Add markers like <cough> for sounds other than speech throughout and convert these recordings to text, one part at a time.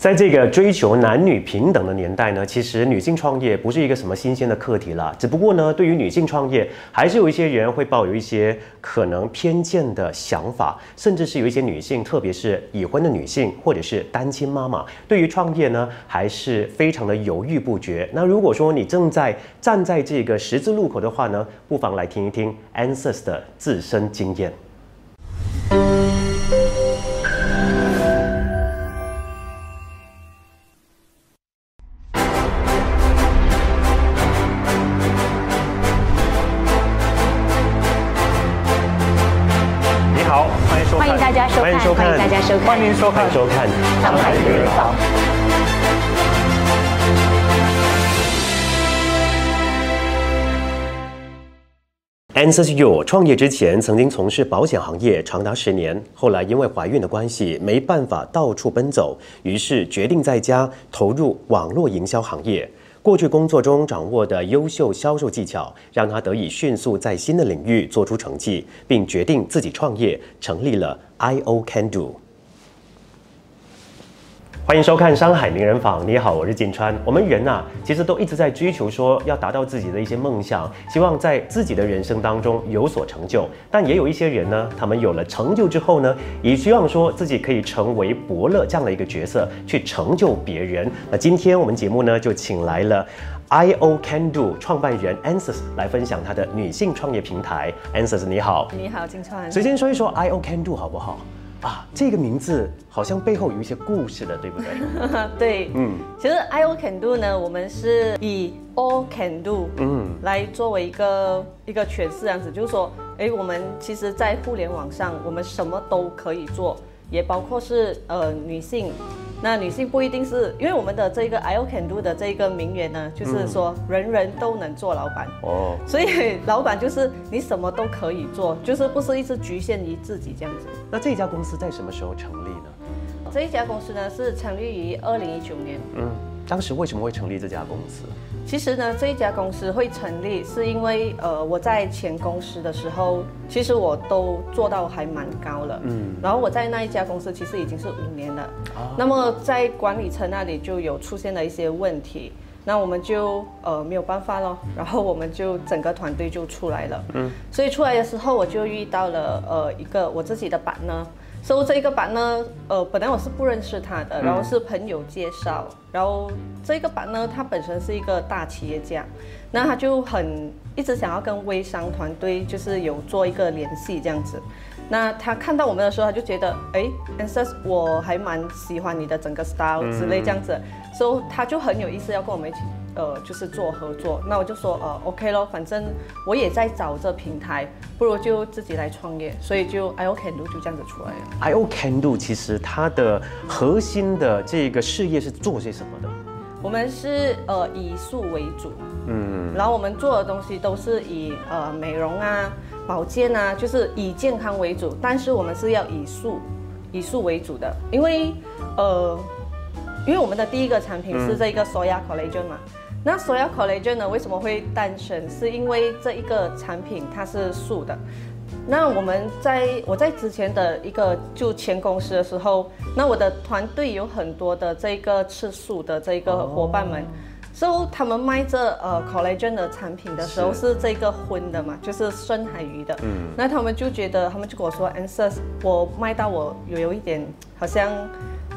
在这个追求男女平等的年代呢，其实女性创业不是一个什么新鲜的课题了。只不过呢，对于女性创业，还是有一些人会抱有一些可能偏见的想法，甚至是有一些女性，特别是已婚的女性或者是单亲妈妈，对于创业呢，还是非常的犹豫不决。那如果说你正在站在这个十字路口的话呢，不妨来听一听 Answers 的自身经验。收看，收看上海女人房。Answers You 创业之前曾经从事保险行业长达十年，后来因为怀孕的关系没办法到处奔走，于是决定在家投入网络营销行业。过去工作中掌握的优秀销售技巧，让他得以迅速在新的领域做出成绩，并决定自己创业，成立了 IO Can Do。欢迎收看《山海名人坊》。你好，我是金川。我们人啊、其实都一直在追求说要达到自己的一些梦想，希望在自己的人生当中有所成就。但也有一些人呢，他们有了成就之后呢，也希望说自己可以成为伯乐这样的一个角色，去成就别人。那今天我们节目呢，就请来了 IO Can Do 创办人 Answers 来分享他的女性创业平台。Answers 你好，你好，金川。首先说一说 IO Can Do 好不好？啊，这个名字好像背后有一些故事的，对不对？<laughs> 对，嗯其实 I O Can Do 呢，我们是以 All Can Do 嗯来作为一个一个诠释，这样子就是说，哎，我们其实，在互联网上，我们什么都可以做，也包括是呃女性。那女性不一定是因为我们的这个 I O Can Do 的这个名言呢，就是说人人都能做老板。哦，所以老板就是你什么都可以做，就是不是一直局限于自己这样子。那这家公司在什么时候成立呢？这一家公司呢是成立于二零一九年。嗯，当时为什么会成立这家公司？其实呢，这一家公司会成立是因为呃我在前公司的时候，其实我都做到还蛮高了。嗯，然后我在那一家公司其实已经是五年了。啊那么在管理层那里就有出现了一些问题，那我们就呃没有办法咯，然后我们就整个团队就出来了。嗯，所以出来的时候我就遇到了呃一个我自己的板呢。所以这一个版呢，呃，本来我是不认识他的，然后是朋友介绍，然后这个版呢，他本身是一个大企业家，那他就很一直想要跟微商团队就是有做一个联系这样子。那他看到我们的时候，他就觉得，哎 a n s e s 我还蛮喜欢你的整个 style 之类这样子，所以他就很有意思要跟我们一起，呃，就是做合作。那我就说，呃，OK 咯，反正我也在找这平台，不如就自己来创业，所以就 I O Can Do 就这样子出来了。IO Can Do 其实它的核心的这个事业是做些什么的？我们是呃以素为主，嗯，然后我们做的东西都是以呃美容啊、保健啊，就是以健康为主，但是我们是要以素以素为主的，因为呃，因为我们的第一个产品是这个 Soya Collagen 嘛。那 Soya Collagen 呢，为什么会诞生？是因为这一个产品它是素的。那我们在我在之前的一个就前公司的时候，那我的团队有很多的这个吃素的这个伙伴们，so 他们卖这呃 collagen 的产品的时候是是这个荤的嘛，就是深海鱼的。嗯，那他们就觉得，他们就跟我说 e r s 我卖到我有有一点好像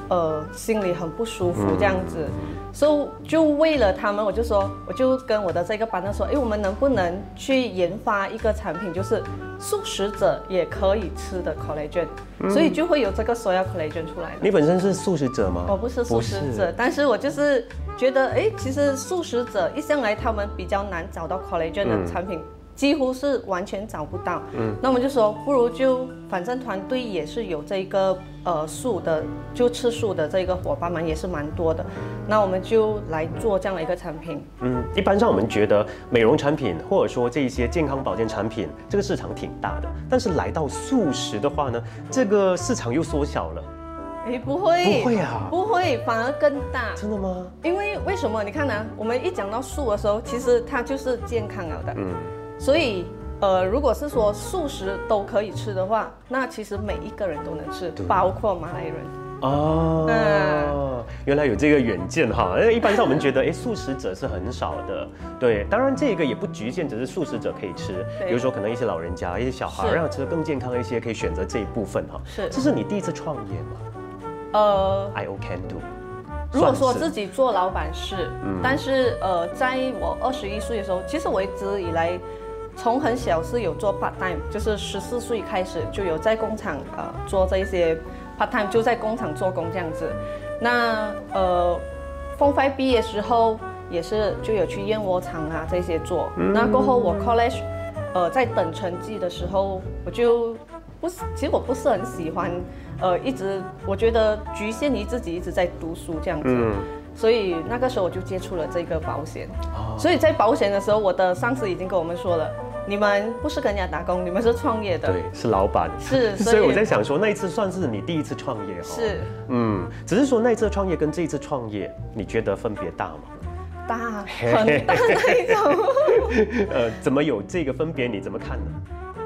呃心里很不舒服这样子。所以就为了他们，我就说，我就跟我的这个班长说，哎，我们能不能去研发一个产品，就是素食者也可以吃的 collagen，、所以就会有这个 soya collagen 出来了。你本身是素食者吗？我不是素食者，但是我就是觉得，哎，其实素食者一向来他们比较难找到 collagen 的产品，几乎是完全找不到。嗯，那我们就说，不如就反正团队也是有这个呃素的，就吃素的这个伙伴们也是蛮多的，那我们就来做这样的一个产品。嗯，一般上我们觉得美容产品或者说这一些健康保健产品，这个市场挺大的，但是来到素食的话呢，这个市场又缩小了。哎，不会，不会啊不会，反而更大。真的吗？因为为什么？你看呢、我们一讲到素的时候，其实它就是健康了的。嗯，所以，呃，如果是说素食都可以吃的话，那其实每一个人都能吃，包括马来人。哦，嗯原来有这个远见哈。因为一般上我们觉得，哎，素食者是很少的。对，当然这个也不局限，只是素食者可以吃。比如说，可能一些老人家、一些小孩，是让吃的更健康一些，可以选择这一部分哈。是这是你第一次创业吗呃，？I O can do。如果说自己做老板是，嗯但是呃，在我二十一岁的时候，其实我一直以来从很小是有做 part time，就是十四岁开始就有在工厂呃做这一些 part time，就在工厂做工这样子。那呃，Form Five 毕业时候也是就有去燕窝厂啊这些做。那过后我 college 呃在等成绩的时候，我就不是，其实我不是很喜欢，呃，一直我觉得局限于自己一直在读书这样子。嗯，所以那个时候我就接触了这个保险。哦所以在保险的时候，我的上司已经跟我们说了，你们不是跟人家打工，你们是创业的。对，是老板。是，<laughs> 所以我在想说，那一次算是你第一次创业哈。是嗯，只是说那一次创业跟这一次创业，你觉得分别大吗？大很大那一种。<laughs> 呃，怎么有这个分别？你怎么看呢？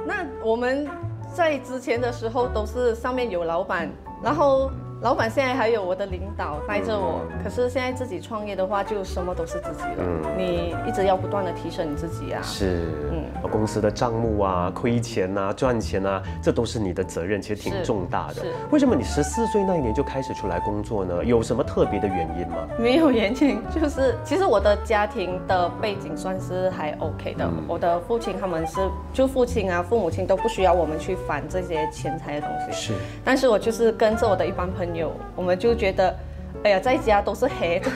那我们在之前的时候都是上面有老板，然后老板现在还有我的领导带着我，可是现在自己创业的话，就什么都是自己了。嗯你一直要不断的提升你自己啊。是，嗯公司的账目啊、亏钱啊、赚钱啊，这都是你的责任，其实挺重大的是。为什么你十四岁那一年就开始出来工作呢？有什么特别的原因吗？没有原因，就是其实我的家庭的背景算是还 OK 的。嗯我的父亲他们是就父亲啊、父母亲都不需要我们去烦这些钱财的东西，是，但是我就是跟着我的一帮朋友，我们就觉得，哎呀，在家都是黑的，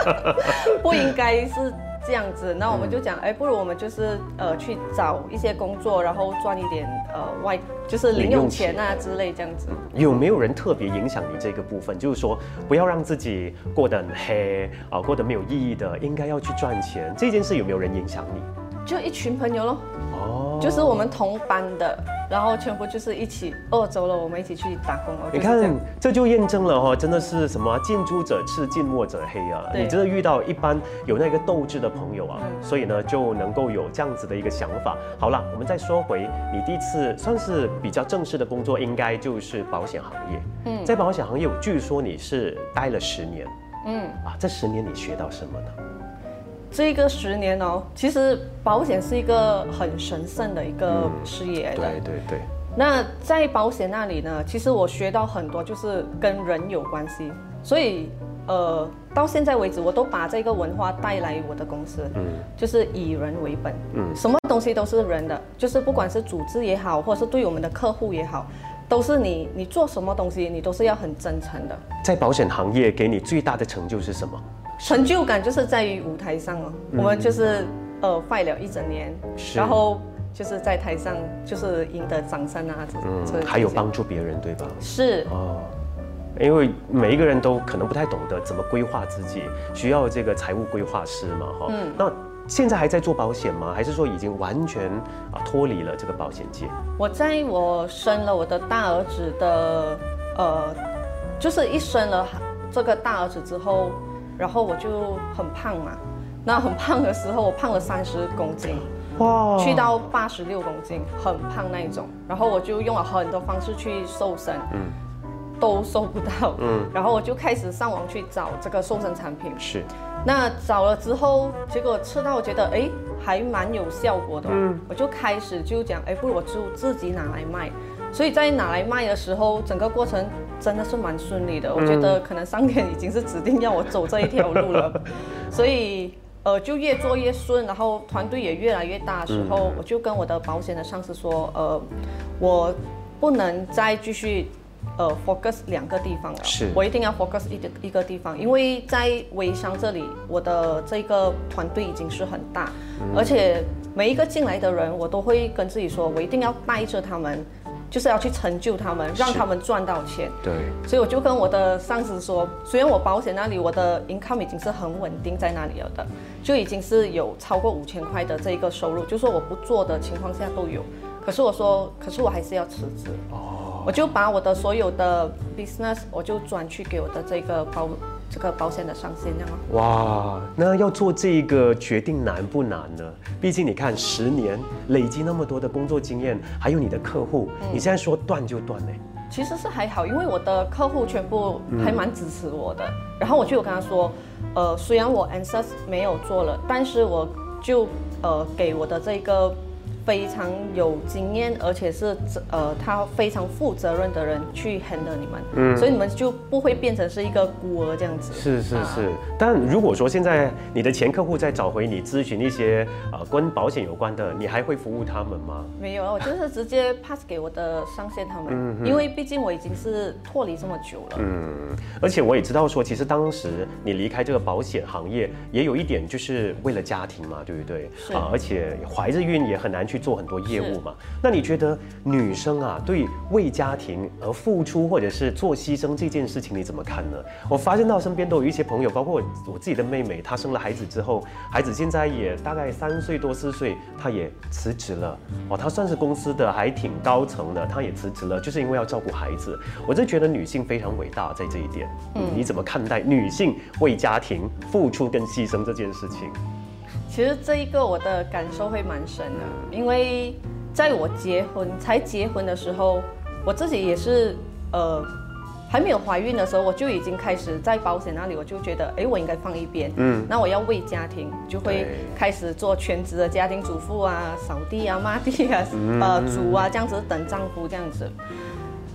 <laughs> 不应该是这样子。那我们就讲，哎，不如我们就是呃去找一些工作，然后赚一点呃外就是零用钱啊之类这样子。有没有人特别影响你这个部分？就是说，不要让自己过得很黑啊，过得没有意义的，应该要去赚钱。这件事有没有人影响你？就一群朋友咯。哦，就是我们同班的，然后全部就是一起饿，走了，我们一起去打工哦。你看就这，这就验证了哈，真的是什么啊近朱者赤，近墨者黑啊！你真的遇到一般有那个斗志的朋友啊，嗯所以呢就能够有这样子的一个想法。好了，我们再说回你第一次算是比较正式的工作，应该就是保险行业。嗯在保险行业，据说你是待了十年嗯，啊，这十年你学到什么呢？这个十年哦，其实保险是一个很神圣的一个事业。对对对，那在保险那里呢，其实我学到很多，就是跟人有关系，所以呃，到现在为止，我都把这个文化带来我的公司，嗯就是以人为本，嗯什么东西都是人的，就是不管是组织也好，或者是对我们的客户也好，都是你你做什么东西，你都是要很真诚的。在保险行业给你最大的成就是什么？成就感就是在于舞台上哦，我们就是呃 fight 了一整年，然后就是在台上就是赢得掌声啊，嗯，还有帮助别人，对吧？是。哦，因为每一个人都可能不太懂得怎么规划自己，需要这个财务规划师嘛，哈、嗯。那现在还在做保险吗？还是说已经完全啊脱离了这个保险界？我在我生了我的大儿子的呃，就是一生了这个大儿子之后，然后我就很胖嘛。那很胖的时候，我胖了三十公斤，哇去到八十六公斤，很胖那一种。然后我就用了很多方式去瘦身，嗯都瘦不到。嗯，然后我就开始上网去找这个瘦身产品。是，那找了之后，结果吃到我觉得哎还蛮有效果的哦、嗯我就开始就讲哎，不如我就自己拿来卖。所以在拿来卖的时候，整个过程真的是蛮顺利的。我觉得可能上天已经是指定要我走这一条路了，<laughs> 所以呃就越做越顺，然后团队也越来越大的时候，我就跟我的保险的上司说，呃，我不能再继续。呃，focus 两个地方了，是我一定要 focus 一个一个地方，因为在微商这里，我的这个团队已经是很大，而且每一个进来的人，我都会跟自己说，我一定要带着他们，就是要去成就他们，让他们赚到钱。对，所以我就跟我的上司说，虽然我保险那里我的 income 已经是很稳定在那里了的，就已经是有超过五千块的这一个收入，就说我不做的情况下都有。可是我说，可是我还是要辞职。哦，我就把我的所有的 business 我就转去给我的这个保这个保险的上限，这样哦。哇，那要做这个决定难不难呢？毕竟你看，十年累积那么多的工作经验，还有你的客户，嗯你现在说断就断呢？其实是还好，因为我的客户全部还蛮支持我的。然后我就有跟他说，呃，虽然我 Answers 没有做了，但是我就呃给我的这个。非常有经验，而且是呃，他非常负责任的人去 handle 你们，嗯，所以你们就不会变成是一个孤儿这样子。是是是，但如果说现在你的前客户在找回你咨询一些呃跟保险有关的，你还会服务他们吗？没有啊，我就是直接 pass 给我的上线他们，因为毕竟我已经是脱离这么久了。嗯，而且我也知道说，其实当时你离开这个保险行业，也有一点就是为了家庭嘛，对不对？是啊，而且怀着孕也很难去。做很多业务嘛？那你觉得女生啊，对为家庭而付出或者是做牺牲这件事情，你怎么看呢？我发现到身边都有一些朋友，包括我我自己的妹妹，她生了孩子之后，孩子现在也大概三岁多四岁，她也辞职了。哦，她算是公司的还挺高层的，她也辞职了，就是因为要照顾孩子。我就觉得女性非常伟大，在这一点，嗯，你怎么看待女性为家庭付出跟牺牲这件事情？其实这一个我的感受会蛮深的，因为在我结婚才结婚的时候，我自己也是呃还没有怀孕的时候，我就已经开始在保险那里，我就觉得哎，我应该放一边，嗯，那我要为家庭，就会开始做全职的家庭主妇啊，扫地啊，抹地啊，呃，煮啊，这样子等丈夫这样子。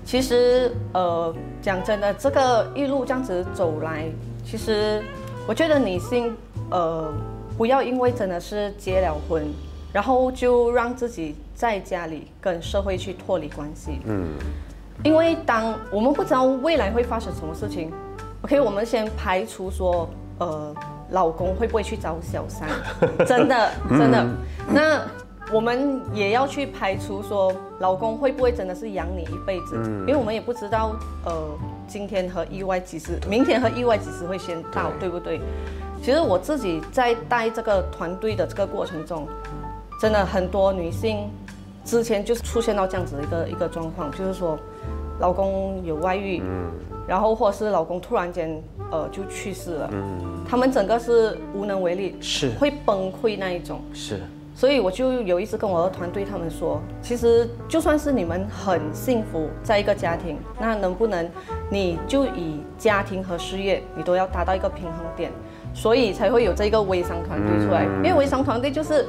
其实呃讲真的，这个一路这样子走来，其实我觉得女性呃。不要因为真的是结了婚，然后就让自己在家里跟社会去脱离关系。嗯，因为当我们不知道未来会发生什么事情，OK，我们先排除说，呃，老公会不会去找小三？<laughs> 真的，真的。那我们也要去排除说，老公会不会真的是养你一辈子？因为我们也不知道，呃，今天和意外几时，明天和意外几时会先到，对不对？其实我自己在带这个团队的这个过程中，真的很多女性之前就是出现到这样子的一个一个状况，就是说老公有外遇，嗯，然后或者是老公突然间呃就去世了，嗯，他们整个是无能为力，是。会崩溃那一种，是，所以我就有一次跟我的团队他们说，其实就算是你们很幸福在一个家庭，那能不能你就以家庭和事业你都要达到一个平衡点。所以才会有这个微商团队出来，因为微商团队就是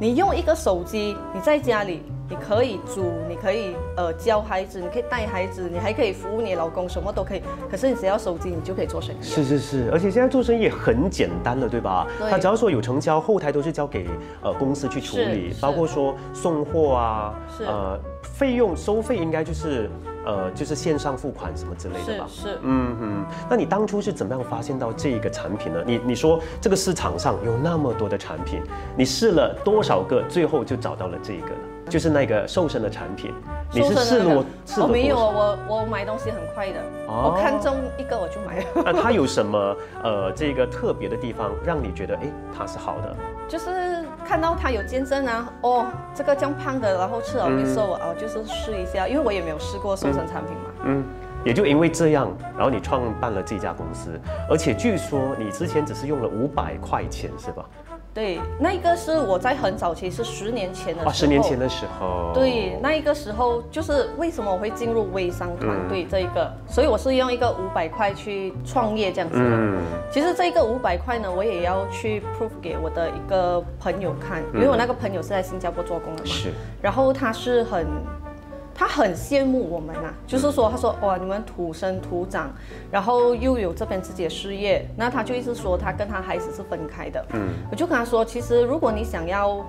你用一个手机，你在家里你可以煮，你可以呃教孩子，你可以带孩子，你还可以服务你老公，什么都可以。可是你只要手机，你就可以做生意。是是是，而且现在做生意很简单了，对吧？他只要说有成交，后台都是交给呃公司去处理，包括说送货啊，呃费用收费应该就是。呃，就是线上付款什么之类的吧。是是，嗯嗯。那你当初是怎么样发现到这一个产品呢？你你说这个市场上有那么多的产品，你试了多少个，最后就找到了这一个了？就是那个瘦身的产品。你是试了试了？我没有，我我买东西很快的。哦。我看中一个我就买了。<laughs> 那它有什么呃这个特别的地方，让你觉得哎它是好的？就是看到它有见证啊，哦，这个这样胖的，然后吃了会瘦啊，就是试一下，因为我也没有试过瘦身产品嘛。嗯，也就因为这样，然后你创办了这家公司，而且据说你之前只是用了五百块钱，是吧？对，那一个是我在很早期，是十年前的时候。十年前的时候。对，那一个时候就是为什么我会进入微商团队这一个，所以我是用一个五百块去创业这样子的。嗯。其实这一个五百块呢，我也要去 prove 给我的一个朋友看，因为我那个朋友是在新加坡做工的嘛。是。然后他是很。他很羡慕我们呐，就是说，他说哇，你们土生土长，然后又有这边自己的事业，那他就一直说他跟他孩子是分开的。嗯，我就跟他说，其实如果你想要，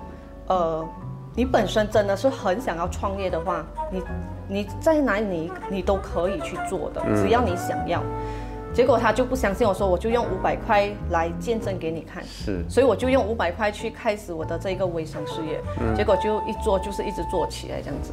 呃，你本身真的是很想要创业的话，你你在哪里你都可以去做的，只要你想要。结果他就不相信我说，我就用五百块来见证给你看。是，所以我就用五百块去开始我的这个微商事业，结果就一做就是一直做起来这样子。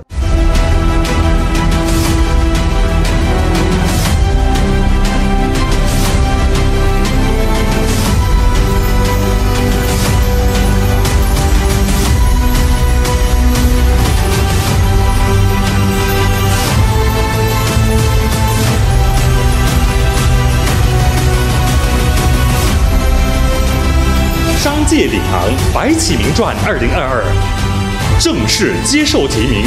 《界领航白起明传》二零二二正式接受提名。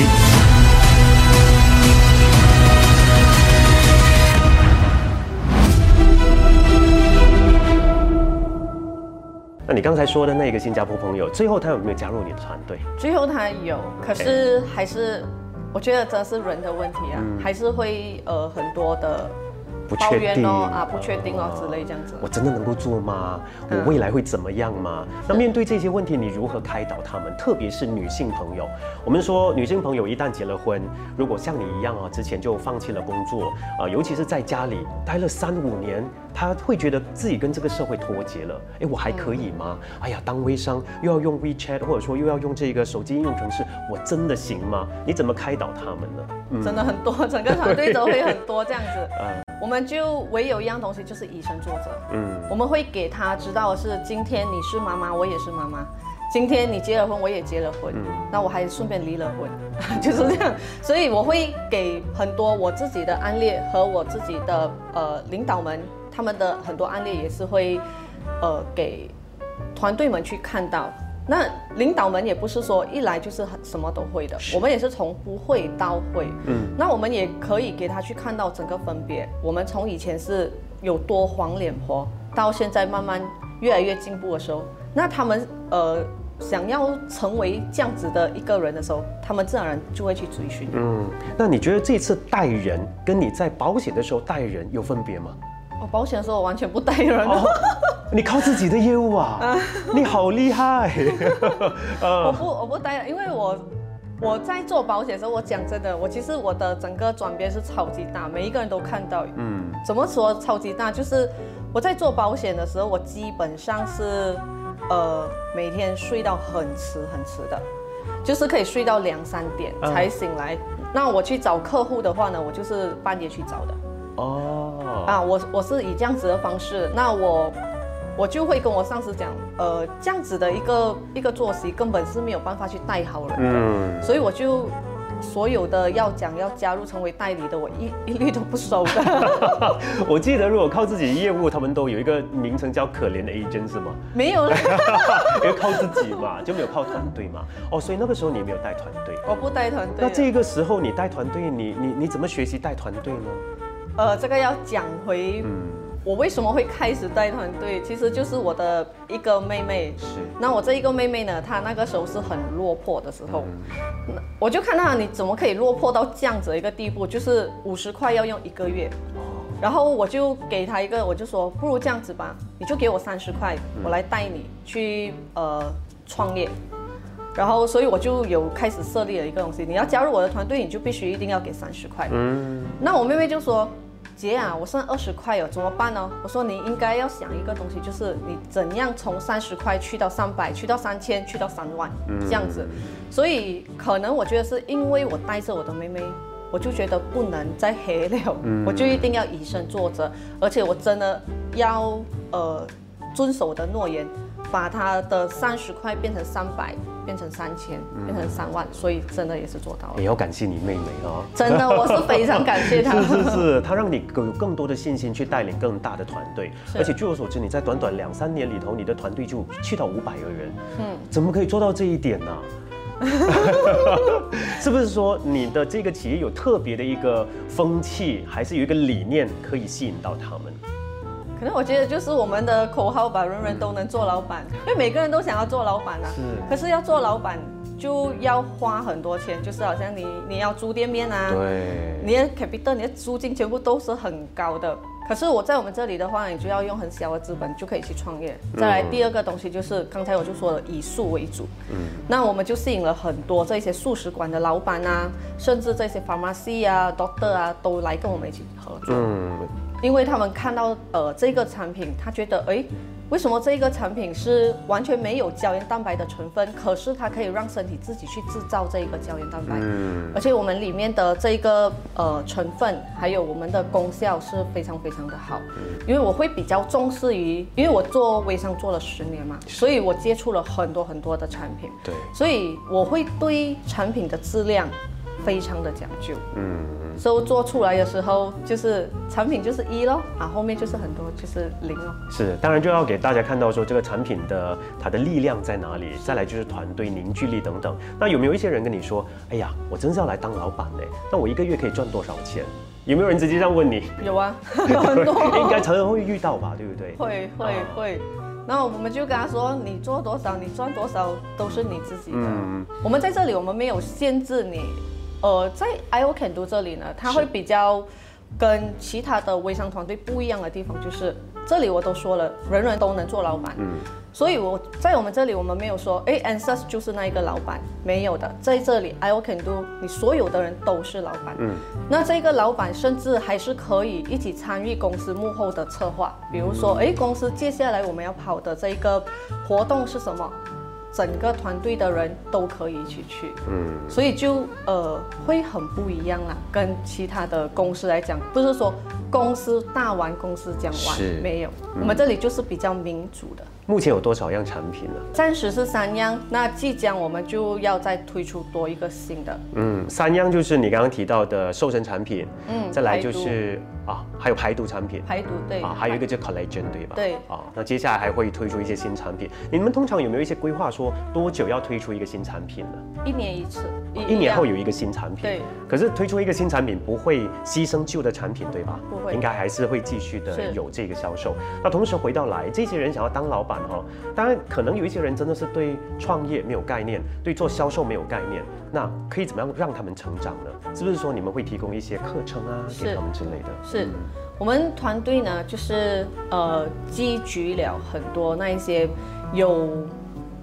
那你刚才说的那个新加坡朋友，最后他有没有加入你的团队？最后他有，可是还是我觉得这是人的问题啊，还是会呃很多的。不确定哦啊，不确定哦之类这样子。我真的能够做吗？我嗯未来会怎么样吗？那面对这些问题，你如何开导他们？特别是女性朋友，我们说女性朋友一旦结了婚，如果像你一样啊，之前就放弃了工作啊、尤其是在家里待了三五年，她会觉得自己跟这个社会脱节了。哎，我还可以吗？哎呀，当微商又要用 WeChat，或者说又要用这个手机应用程式，我真的行吗？你怎么开导他们呢？嗯真的很多，整个团队都会很多这样子。<laughs> 嗯我们就唯有一样东西，就是以身作则。嗯我们会给他知道的是，今天你是妈妈，我也是妈妈。今天你结了婚，我也结了婚，嗯那我还顺便离了婚，<laughs> 就是这样。所以我会给很多我自己的案例和我自己的呃领导们他们的很多案例也是会呃给团队们去看到。那领导们也不是说一来就是很什么都会的，我们也是从不会到会。嗯，那我们也可以给他去看到整个分别。我们从以前是有多黄脸婆，到现在慢慢越来越进步的时候，那他们呃想要成为这样子的一个人的时候，他们自然而然就会去追寻。嗯，那你觉得这次带人跟你在保险的时候带人有分别吗？我保险的时候我完全不带人哦，你靠自己的业务啊，<laughs> 你好厉害！<laughs> 我不我不带人，因为我。我在做保险的时候，我讲真的，我其实我的整个转变是超级大，每一个人都看到。嗯，怎么说超级大？就是我在做保险的时候，我基本上是呃每天睡到很迟很迟的，就是可以睡到两三点嗯才醒来。那我去找客户的话呢，我就是半夜去找的哦，啊。我我是以这样子的方式，那我我就会跟我上司讲，呃，这样子的一个一个作息根本是没有办法去带好人的。嗯，所以我就所有的要讲要加入成为代理的，我一 <laughs> 一律都不收的，<laughs> 我记得如果靠自己业务，他们都有一个名称叫“可怜的 agent” 是吗？没有了，<laughs> 因为靠自己嘛，就没有靠团队嘛。哦，所以那个时候你没有带团队。我不带团队。那这个时候你带团队，你你你怎么学习带团队呢？呃，这个要讲回嗯，我为什么会开始带团队，其实就是我的一个妹妹。是，那我这一个妹妹呢，她那个时候是很落魄的时候，那我就看到你怎么可以落魄到这样子的一个地步，就是五十块要用一个月，然后我就给她一个，我就说不如这样子吧，你就给我三十块，我来带你去呃创业。然后，所以我就有开始设立了一个东西，你要加入我的团队，你就必须一定要给三十块。嗯，那我妹妹就说：“姐啊，我剩二十块哦，怎么办呢？”我说：“你应该要想一个东西，就是你怎样从三十块去到三百，去到三千，去到三万这样子。所以可能我觉得是因为我带着我的妹妹，我就觉得不能再黑了，我就一定要以身作则，而且我真的要呃遵守我的诺言，把她的三十块变成三百，变成三千，变成三万，所以真的也是做到了。也要感谢你妹妹哦。真的，我是非常感谢她。<laughs> 是是是，她让你有更多的信心去带领更大的团队，而且据我所知，你在短短两三年里头，你的团队就去到五百个人，嗯，怎么可以做到这一点呢、<laughs> 是不是说你的这个企业有特别的一个风气，还是有一个理念可以吸引到他们？可能我觉得就是我们的口号吧，人人都能做老板，因为每个人都想要做老板啊。是可是要做老板就要花很多钱，就是好像你你要租店面啊，对，你的 capital 你的租金全部都是很高的。可是我在我们这里的话，你就要用很小的资本就可以去创业。再来第二个东西就是刚才我就说了，以素为主。嗯，那我们就吸引了很多这些素食馆的老板啊，甚至这些 pharmacy 啊、doctor 啊，都来跟我们一起合作。嗯，因为他们看到呃这个产品，他觉得诶，为什么这个产品是完全没有胶原蛋白的成分，可是它可以让身体自己去制造这一个胶原蛋白，嗯。而且我们里面的这一个呃成分还有我们的功效是非常非常的好，因为我会比较重视于，因为我做微商做了十年嘛，所以我接触了很多很多的产品，对，所以我会对产品的质量非常的讲究。嗯。所以做出来的时候，就是产品就是一咯，啊，后面就是很多就是零咯。是，当然就要给大家看到说这个产品的它的力量在哪里，再来就是团队凝聚力等等。那有没有一些人跟你说，哎呀，我真是要来当老板呢？那我一个月可以赚多少钱？有没有人直接这样问你？有啊，很多，应该常常会遇到吧，对不对？会会啊会，那我们就跟他说，你做多少，你赚多少都是你自己的。嗯我们在这里，我们没有限制你。呃，在 IO Can Do 这里呢，它会比较跟其他的微商团队不一样的地方，就是这里我都说了，人人都能做老板。嗯所以我在我们这里，我们没有说，哎 a n s u s 就是那一个老板，没有的，在这里 IO Can Do，你所有的人都是老板。嗯那这个老板甚至还是可以一起参与公司幕后的策划，比如说，哎，公司接下来我们要跑的这一个活动是什么？整个团队的人都可以一起去，嗯。所以就呃会很不一样啦，跟其他的公司来讲，不是说公司大玩公司讲是。完，没有，我们这里就是比较民主的。目前有多少样产品呢？暂时是三样，那即将我们就要再推出多一个新的，嗯，三样就是你刚刚提到的瘦身产品，嗯再来就是啊，还有排毒产品。排毒对啊，还有一个叫 collagen 对吧？对啊，那接下来还会推出一些新产品。你们通常有没有一些规划，说多久要推出一个新产品呢？一年一次，一年后有一个新产品。对。可是推出一个新产品不会牺牲旧的产品，对吧？不会应该还是会继续的有这个销售。那同时回到来，这些人想要当老板哦，当然可能有一些人真的是对创业没有概念，对做销售没有概念，那可以怎么样让他们成长呢？是不是说你们会提供一些课程啊给他们之类的？是我们团队呢，就是呃积聚了很多那一些有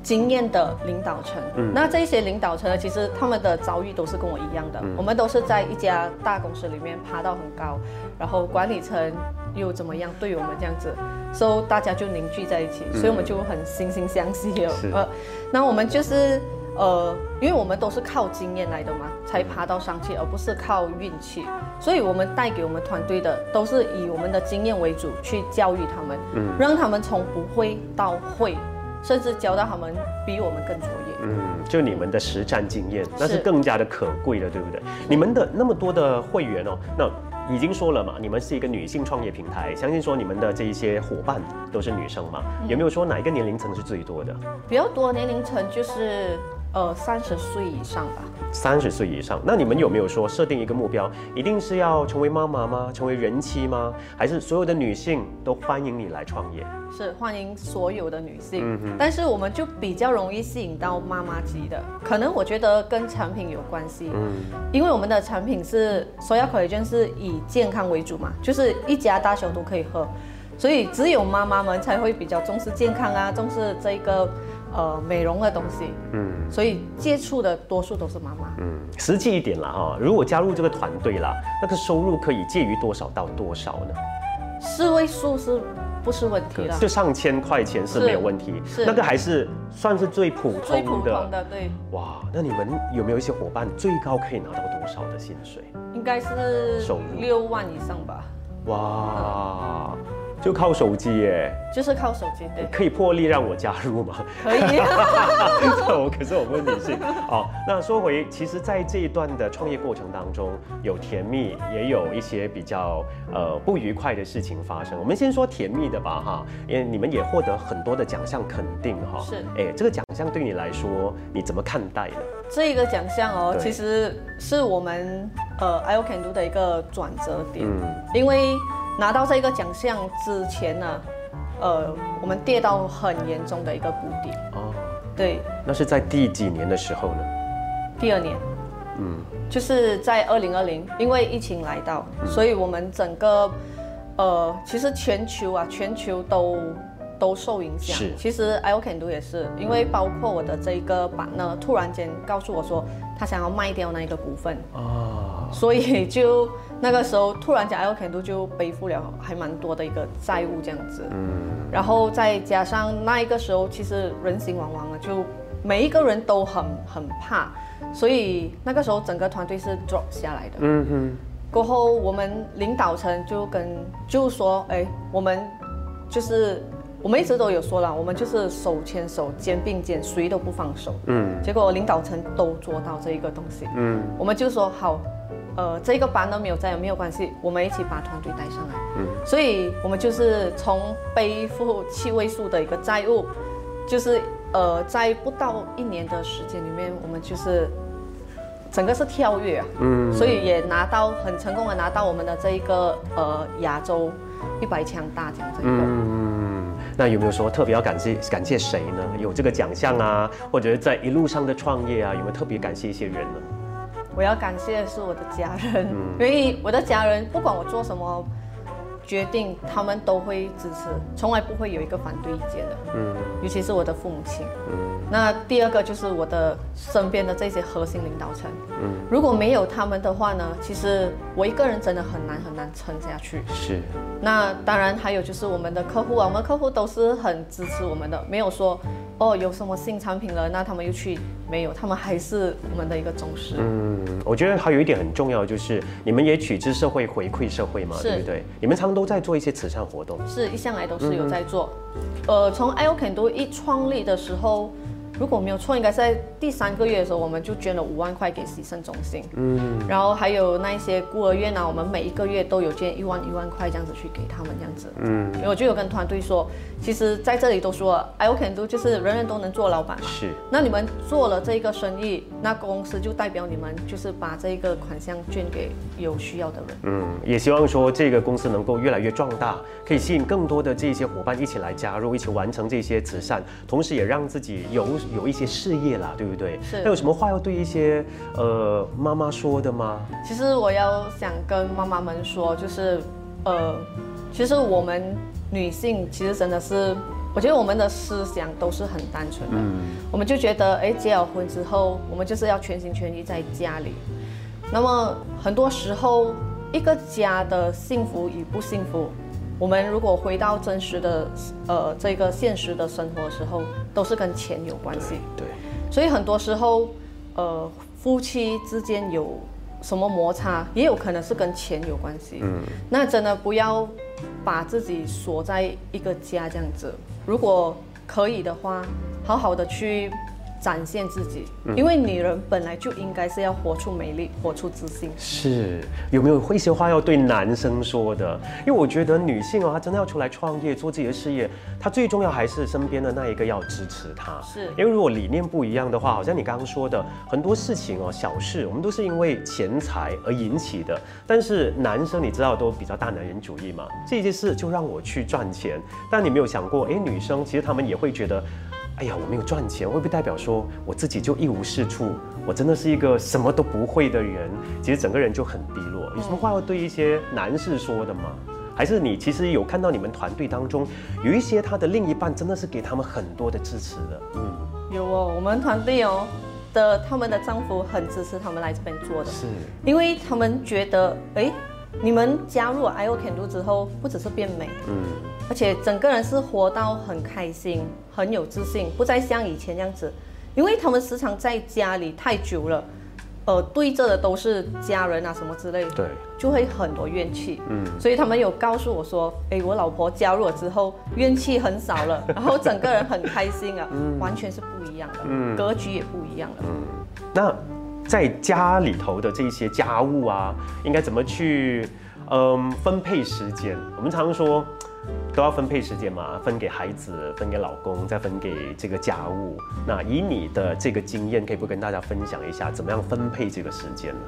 经验的领导层。那这一些领导层呢，其实他们的遭遇都是跟我一样的。我们都是在一家大公司里面爬到很高，然后管理层又怎么样对我们这样子，所以大家就凝聚在一起，所以我们就很惺惺相惜了。呃，那我们就是。呃，因为我们都是靠经验来的嘛，才爬到上去，而不是靠运气。所以，我们带给我们团队的都是以我们的经验为主，去教育他们，嗯让他们从不会到会，甚至教到他们比我们更卓越。嗯，就你们的实战经验，那是是更加的可贵的，对不对？你们的那么多的会员哦，那已经说了嘛，你们是一个女性创业平台，相信说你们的这一些伙伴都是女生嘛，有没有说哪一个年龄层是最多的？比较多年龄层就是呃三十岁以上吧。三十岁以上，那你们有没有说设定一个目标，一定是要成为妈妈吗？成为人妻吗？还是所有的女性都欢迎你来创业？是欢迎所有的女性，嗯但是我们就比较容易吸引到妈妈级的，可能我觉得跟产品有关系，嗯因为我们的产品是 Soya Collagen 是以健康为主嘛，就是一家大小都可以喝，所以只有妈妈们才会比较重视健康啊，重视这个呃美容的东西，嗯所以接触的多数都是妈妈。嗯，实际一点啦哈，如果加入这个团队啦，那个收入可以介于多少到多少呢？四位数是不是问题了？就上千块钱是是没有问题，是那个还是算是最普通最普通的。通的，对，哇，那你们有没有一些伙伴最高可以拿到多少的薪水？应该是收入六万以上吧，哇，就靠手机耶，就是靠手机，对，可以破例让我加入吗？可以。我 <laughs> 可是我不是女性。好，那说回，其实，在这一段的创业过程当中，有甜蜜，也有一些比较呃不愉快的事情发生。我们先说甜蜜的吧，哈，因为你们也获得很多的奖项肯定，哈。是哎，这个奖项对你来说，你怎么看待呢？这一个奖项哦，其实是我们呃 I O Can Do 的一个转折点，嗯因为拿到这个奖项之前呢，呃，我们跌到很严重的一个谷底，哦，对，那是在第几年的时候呢？第二年。嗯。就是在二零二零，因为疫情来到，所以我们整个呃，其实全球啊，全球都都受影响。是。其实 I O Can Do 也是，因为包括我的这一个版呢，突然间告诉我说，他想要卖掉那一个股份，哦，所以就那个时候突然间 O Can Do 就背负了还蛮多的一个债务这样子。嗯然后再加上那一个时候，其实人心惶惶的，就每一个人都很很怕，所以那个时候整个团队是 drop 下来的。嗯哼，过后我们领导层就跟就说，哎，我们就是我们一直都有说了，我们就是手牵手、肩并肩，谁都不放手。嗯结果领导层都做到这一个东西，嗯我们就说好，呃，这个班都没有在，没有关系，我们一起把团队带上来。嗯所以我们就是从背负七位数的一个债务，就是呃，在不到一年的时间里面，我们就是整个是跳跃啊，嗯所以也拿到很成功的拿到我们的这一个呃亚洲一百强大奖这一个。嗯，那有没有说特别要感谢感谢谁呢？有这个奖项啊，或者是在一路上的创业啊，有没有特别感谢一些人呢？我要感谢的是我的家人，因为我的家人不管我做什么决定，他们都会支持，从来不会有一个反对意见的。嗯，尤其是我的父母亲。嗯。那第二个就是我的身边的这些核心领导层，嗯，如果没有他们的话呢，其实我一个人真的很难很难撑下去。是。那当然还有就是我们的客户啊，我们客户都是很支持我们的，没有说哦有什么新产品了，那他们又去没有，他们还是我们的一个忠实。嗯，我觉得还有一点很重要，就是你们也取之社会，回馈社会嘛，对不对？你们常常都在做一些慈善活动，是一向来都是有在做。呃，从 i o c a n 都一创立的时候。如果没有错，应该在第三个月的时候，我们就捐了五万块给洗肾中心。嗯，然后还有那一些孤儿院啊，我们每一个月都有捐一万一万块这样子去给他们这样子。嗯，我就有跟团队说，其实在这里都说，I can do，就是人人都能做老板。是。那你们做了这个生意，那公司就代表你们就是把这个款项捐给有需要的人。嗯，也希望说这个公司能够越来越壮大，可以吸引更多的这些伙伴一起来加入，一起完成这些慈善，同时也让自己有。有一些事业啦，对不对？是。那有什么话要对一些呃妈妈说的吗？其实我要想跟妈妈们说，就是呃，其实我们女性其实真的是，我觉得我们的思想都是很单纯的。嗯。我们就觉得，哎，结了婚之后，我们就是要全心全意在家里。那么很多时候，一个家的幸福与不幸福。我们如果回到真实的，呃，这个现实的生活的时候，都是跟钱有关系。对。所以很多时候，呃，夫妻之间有什么摩擦，也有可能是跟钱有关系。嗯。那真的不要把自己锁在一个家这样子。如果可以的话，好好的去。展现自己，因为女人本来就应该是要活出美丽，活出自信。是有没有一些话要对男生说的？因为我觉得女性哦，她真的要出来创业，做自己的事业，她最重要还是身边的那一个要支持她。是，因为如果理念不一样的话，好像你刚刚说的很多事情哦，小事我们都是因为钱财而引起的。但是男生你知道都比较大男人主义嘛，这件事就让我去赚钱。但你没有想过，哎，女生其实她们也会觉得。哎呀，我没有赚钱，会不会代表说我自己就一无是处？我真的是一个什么都不会的人，其实整个人就很低落。有什么话要对一些男士说的吗？还是你其实有看到你们团队当中有一些他的另一半真的是给他们很多的支持的？嗯，有哦，我们团队哦的他们的丈夫很支持他们来这边做的，是因为他们觉得哎。你们加入 I O Can Do 之后，不只是变美，嗯，而且整个人是活到很开心，很有自信，不再像以前这样子。因为他们时常在家里太久了，呃，对着的都是家人啊什么之类，对，就会很多怨气，嗯，所以他们有告诉我说，哎，我老婆加入了之后，怨气很少了，然后整个人很开心啊，完全是不一样的，嗯，格局也不一样了，嗯，那。在家里头的这些家务啊，应该怎么去，嗯，分配时间？我们常说都要分配时间嘛，分给孩子，分给老公，再分给这个家务。那以你的这个经验，可以不跟大家分享一下，怎么样分配这个时间呢？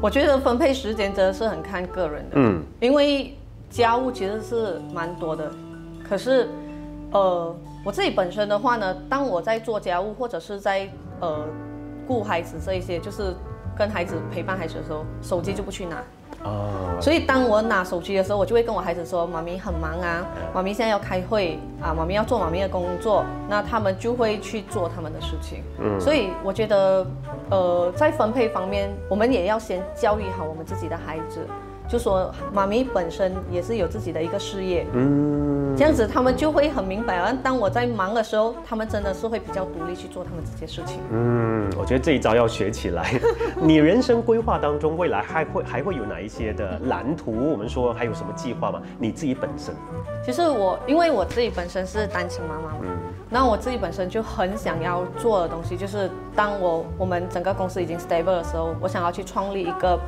我觉得分配时间真的是很看个人的，嗯，因为家务其实是蛮多的，可是，呃，我自己本身的话呢，当我在做家务或者是在呃。顾孩子这一些，就是跟孩子陪伴孩子的时候，手机就不去拿。哦。所以当我拿手机的时候，我就会跟我孩子说：“妈咪很忙啊，妈咪现在要开会啊，妈咪要做妈咪的工作。”那他们就会去做他们的事情。嗯。所以我觉得，呃，在分配方面，我们也要先教育好我们自己的孩子。就说妈咪本身也是有自己的一个事业，嗯，这样子他们就会很明白。而当我在忙的时候，他们真的是会比较独立去做他们这些事情。嗯，我觉得这一招要学起来。<laughs> 你人生规划当中，未来还会还会有哪一些的蓝图？我们说还有什么计划吗？你自己本身？其实我因为我自己本身是单亲妈妈嘛，那我自己本身就很想要做的东西，就是当我我们整个公司已经 stable 的时候，我想要去创立一个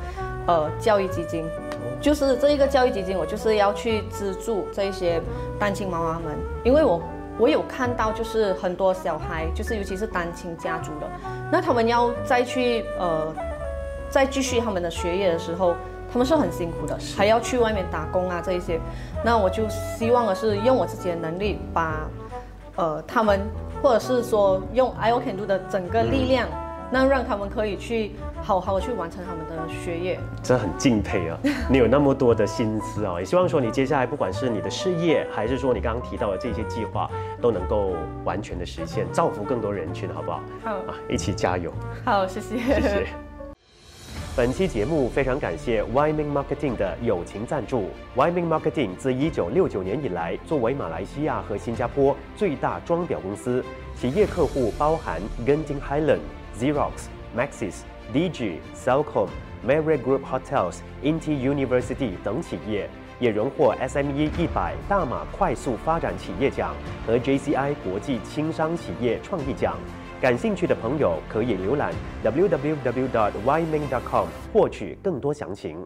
呃教育基金。就是这一个教育基金，我就是要去资助这一些单亲妈妈们，因为我我有看到，就是很多小孩，就是尤其是单亲家族的，那他们要再去呃再继续他们的学业的时候，他们是很辛苦的，还要去外面打工啊这一些。那我就希望的是用我自己的能力把，呃，他们或者是说用 I O Can Do 的整个力量。那让他们可以去好好的去完成他们的学业，真很敬佩啊！<laughs> 你有那么多的心思啊，也希望说你接下来不管是你的事业，还是说你刚刚提到的这些计划，都能够完全的实现，造福更多人群，好不好？好啊，一起加油！好，谢谢，谢谢。本期节目非常感谢 Y Ming Marketing 的友情赞助。Y Ming Marketing 自一九六九年以来，作为马来西亚和新加坡最大装裱公司，企业客户包含 Genting Highland。Xerox, Maxis, DG, Cellcom、Mary Group Hotels, Inti University 等企业也荣获 SME 一百大马快速发展企业奖和 JCI 国际轻商企业创意奖。感兴趣的朋友可以浏览 www.yiming.com 获取更多详情。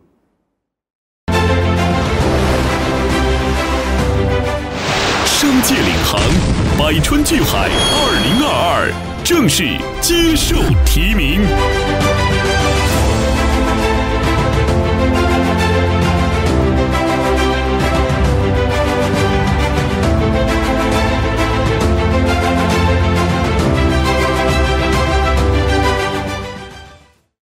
商界领航，百川聚海，二零二二。正式接受提名。